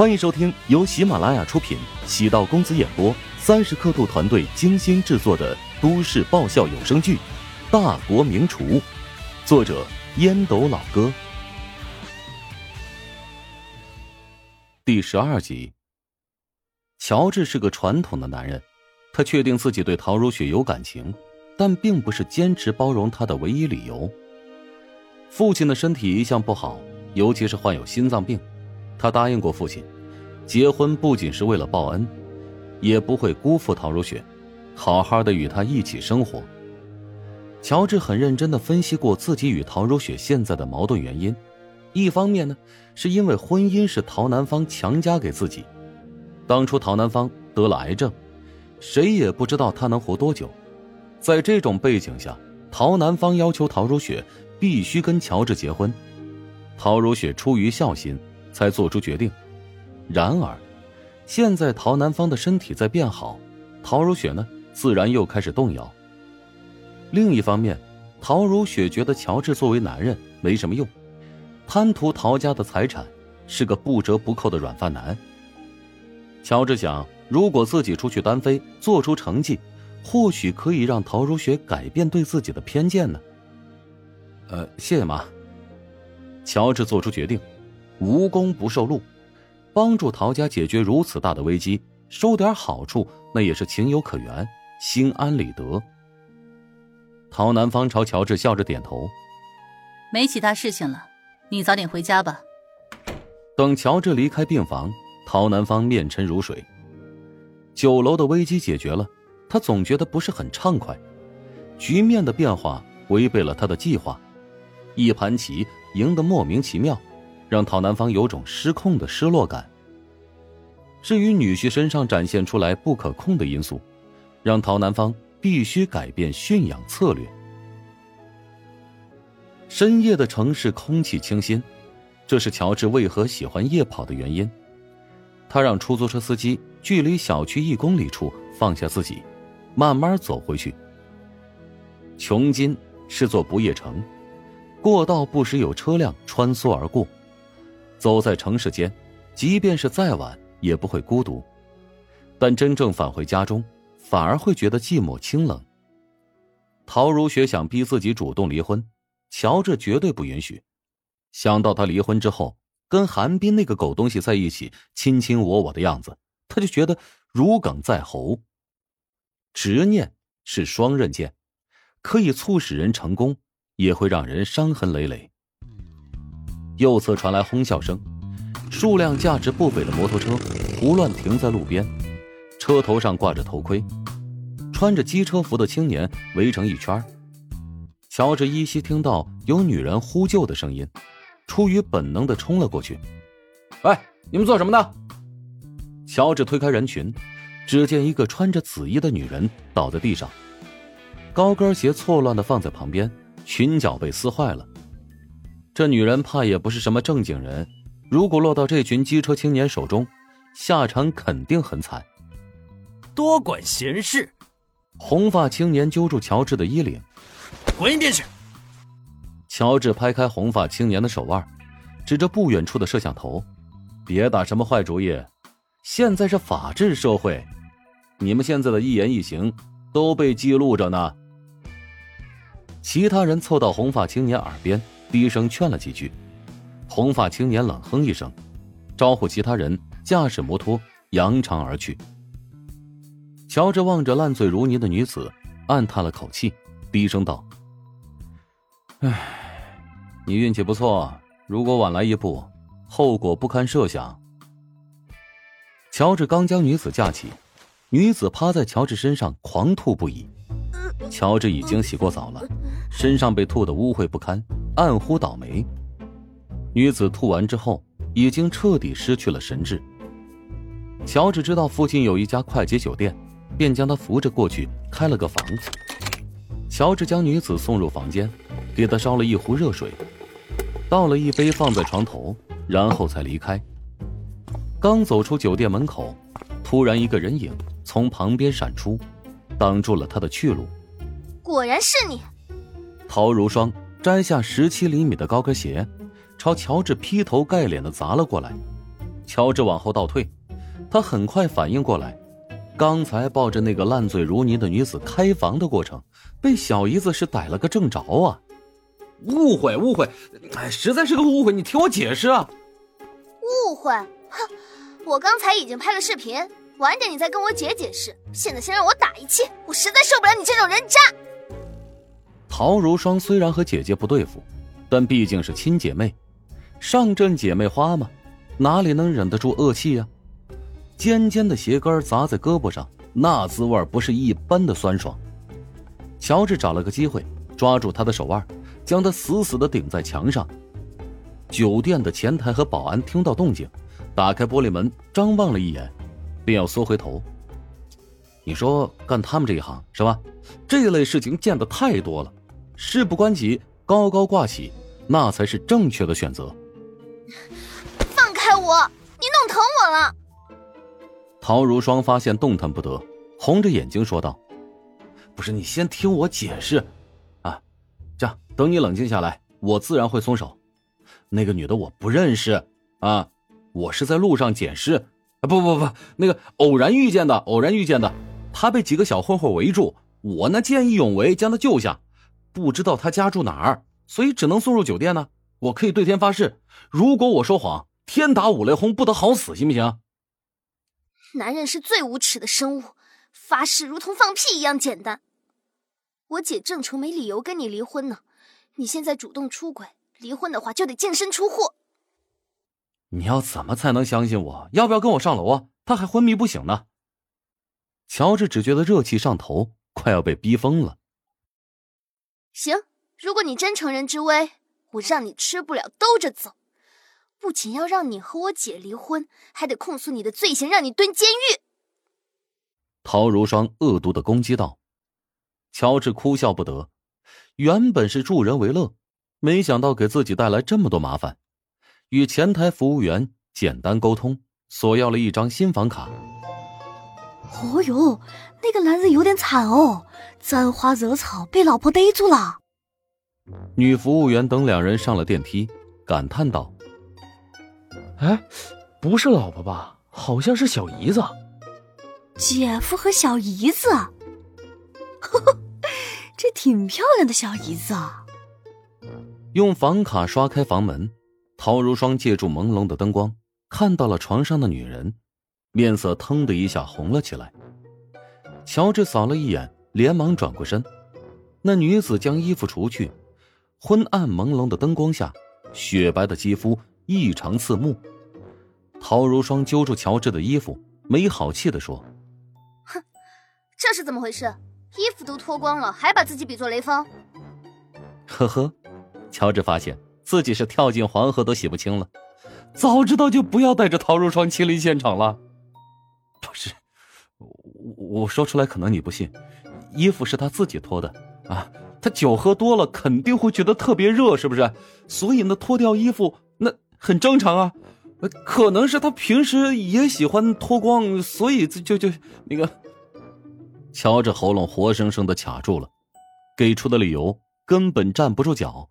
欢迎收听由喜马拉雅出品、喜道公子演播、三十刻度团队精心制作的都市爆笑有声剧《大国名厨》，作者烟斗老哥，第十二集。乔治是个传统的男人，他确定自己对陶如雪有感情，但并不是坚持包容她的唯一理由。父亲的身体一向不好，尤其是患有心脏病。他答应过父亲，结婚不仅是为了报恩，也不会辜负陶如雪，好好的与她一起生活。乔治很认真的分析过自己与陶如雪现在的矛盾原因，一方面呢，是因为婚姻是陶南方强加给自己，当初陶南方得了癌症，谁也不知道他能活多久，在这种背景下，陶南方要求陶如雪必须跟乔治结婚，陶如雪出于孝心。才做出决定。然而，现在陶南方的身体在变好，陶如雪呢，自然又开始动摇。另一方面，陶如雪觉得乔治作为男人没什么用，贪图陶家的财产，是个不折不扣的软饭男。乔治想，如果自己出去单飞，做出成绩，或许可以让陶如雪改变对自己的偏见呢。呃，谢谢妈。乔治做出决定。无功不受禄，帮助陶家解决如此大的危机，收点好处那也是情有可原，心安理得。陶南方朝乔治笑着点头，没其他事情了，你早点回家吧。等乔治离开病房，陶南方面沉如水。酒楼的危机解决了，他总觉得不是很畅快，局面的变化违背了他的计划，一盘棋赢得莫名其妙。让陶南方有种失控的失落感。至于女婿身上展现出来不可控的因素，让陶南方必须改变驯养策略。深夜的城市空气清新，这是乔治为何喜欢夜跑的原因。他让出租车司机距离小区一公里处放下自己，慢慢走回去。琼金是座不夜城，过道不时有车辆穿梭而过。走在城市间，即便是再晚也不会孤独，但真正返回家中，反而会觉得寂寞清冷。陶如雪想逼自己主动离婚，乔治绝对不允许。想到他离婚之后跟韩冰那个狗东西在一起卿卿我我的样子，他就觉得如鲠在喉。执念是双刃剑，可以促使人成功，也会让人伤痕累累。右侧传来哄笑声，数辆价值不菲的摩托车胡乱停在路边，车头上挂着头盔，穿着机车服的青年围成一圈。乔治依稀听到有女人呼救的声音，出于本能的冲了过去。“喂，你们做什么呢？”乔治推开人群，只见一个穿着紫衣的女人倒在地上，高跟鞋错乱的放在旁边，裙角被撕坏了。这女人怕也不是什么正经人，如果落到这群机车青年手中，下场肯定很惨。多管闲事！红发青年揪住乔治的衣领，滚一边去！乔治拍开红发青年的手腕，指着不远处的摄像头：“别打什么坏主意，现在是法治社会，你们现在的一言一行都被记录着呢。”其他人凑到红发青年耳边。低声劝了几句，红发青年冷哼一声，招呼其他人驾驶摩托扬长而去。乔治望着烂醉如泥的女子，暗叹了口气，低声道：“唉，你运气不错，如果晚来一步，后果不堪设想。”乔治刚将女子架起，女子趴在乔治身上狂吐不已。乔治已经洗过澡了，身上被吐得污秽不堪。暗呼倒霉。女子吐完之后，已经彻底失去了神智。乔治知道附近有一家快捷酒店，便将她扶着过去，开了个房。乔治将女子送入房间，给她烧了一壶热水，倒了一杯放在床头，然后才离开。刚走出酒店门口，突然一个人影从旁边闪出，挡住了他的去路。果然是你，陶如霜。摘下十七厘米的高跟鞋，朝乔治劈头盖脸的砸了过来。乔治往后倒退，他很快反应过来，刚才抱着那个烂醉如泥的女子开房的过程，被小姨子是逮了个正着啊！误会，误会，哎，实在是个误会，你听我解释啊！误会？哼，我刚才已经拍了视频，晚点你再跟我姐解释。现在先让我打一气，我实在受不了你这种人渣！陶如霜虽然和姐姐不对付，但毕竟是亲姐妹，上阵姐妹花嘛，哪里能忍得住恶气呀？尖尖的鞋跟砸在胳膊上，那滋味不是一般的酸爽。乔治找了个机会，抓住他的手腕，将他死死的顶在墙上。酒店的前台和保安听到动静，打开玻璃门，张望了一眼，便要缩回头。你说干他们这一行是吧？这类事情见的太多了。事不关己，高高挂起，那才是正确的选择。放开我！你弄疼我了。陶如霜发现动弹不得，红着眼睛说道：“不是，你先听我解释，啊，这样等你冷静下来，我自然会松手。那个女的我不认识啊，我是在路上捡尸，啊不不不，那个偶然遇见的，偶然遇见的。她被几个小混混围住，我呢见义勇为将她救下。”不知道他家住哪儿，所以只能送入酒店呢。我可以对天发誓，如果我说谎，天打五雷轰，不得好死，行不行？男人是最无耻的生物，发誓如同放屁一样简单。我姐正愁没理由跟你离婚呢，你现在主动出轨，离婚的话就得净身出户。你要怎么才能相信我？要不要跟我上楼啊？他还昏迷不醒呢。乔治只觉得热气上头，快要被逼疯了。行，如果你真乘人之危，我让你吃不了兜着走。不仅要让你和我姐离婚，还得控诉你的罪行，让你蹲监狱。陶如霜恶毒的攻击道。乔治哭笑不得，原本是助人为乐，没想到给自己带来这么多麻烦。与前台服务员简单沟通，索要了一张新房卡。哦哟，那个男人有点惨哦，沾花惹草，被老婆逮住了。女服务员等两人上了电梯，感叹道：“哎，不是老婆吧？好像是小姨子。姐夫和小姨子，呵呵，这挺漂亮的小姨子啊。”用房卡刷开房门，陶如霜借助朦胧的灯光，看到了床上的女人。面色腾的一下红了起来。乔治扫了一眼，连忙转过身。那女子将衣服除去，昏暗朦胧的灯光下，雪白的肌肤异常刺目。陶如霜揪住乔治的衣服，没好气的说：“哼，这是怎么回事？衣服都脱光了，还把自己比作雷锋？”呵呵，乔治发现自己是跳进黄河都洗不清了。早知道就不要带着陶如霜亲临现场了。不是，我我说出来可能你不信，衣服是他自己脱的啊。他酒喝多了肯定会觉得特别热，是不是？所以呢，脱掉衣服那很正常啊。可能是他平时也喜欢脱光，所以就就那个。乔治喉咙活生生的卡住了，给出的理由根本站不住脚。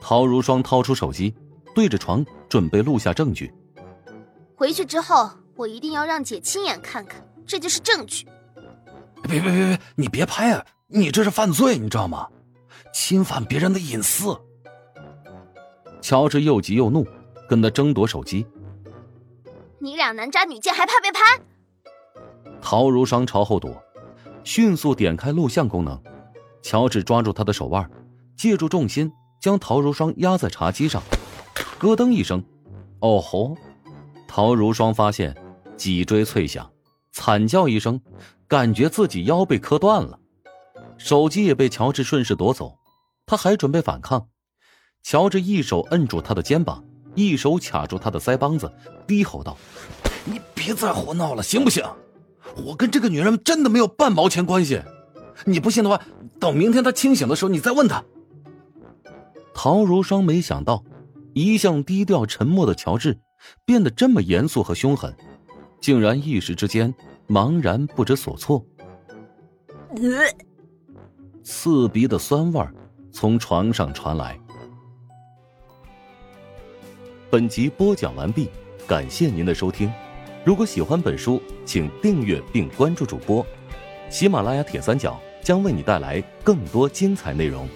陶如霜掏出手机，对着床准备录下证据。回去之后。我一定要让姐亲眼看看，这就是证据。别别别别，你别拍啊！你这是犯罪，你知道吗？侵犯别人的隐私。乔治又急又怒，跟他争夺手机。你俩男渣女贱，还怕被拍？陶如霜朝后躲，迅速点开录像功能。乔治抓住他的手腕，借助重心将陶如霜压在茶几上。咯噔一声，哦吼！陶如霜发现。脊椎脆响，惨叫一声，感觉自己腰被磕断了。手机也被乔治顺势夺走，他还准备反抗。乔治一手摁住他的肩膀，一手卡住他的腮帮子，低吼道：“你别再胡闹了，行不行？我跟这个女人真的没有半毛钱关系。你不信的话，等明天她清醒的时候，你再问她。”陶如霜没想到，一向低调沉默的乔治变得这么严肃和凶狠。竟然一时之间茫然不知所措，刺鼻的酸味从床上传来。本集播讲完毕，感谢您的收听。如果喜欢本书，请订阅并关注主播。喜马拉雅铁三角将为你带来更多精彩内容。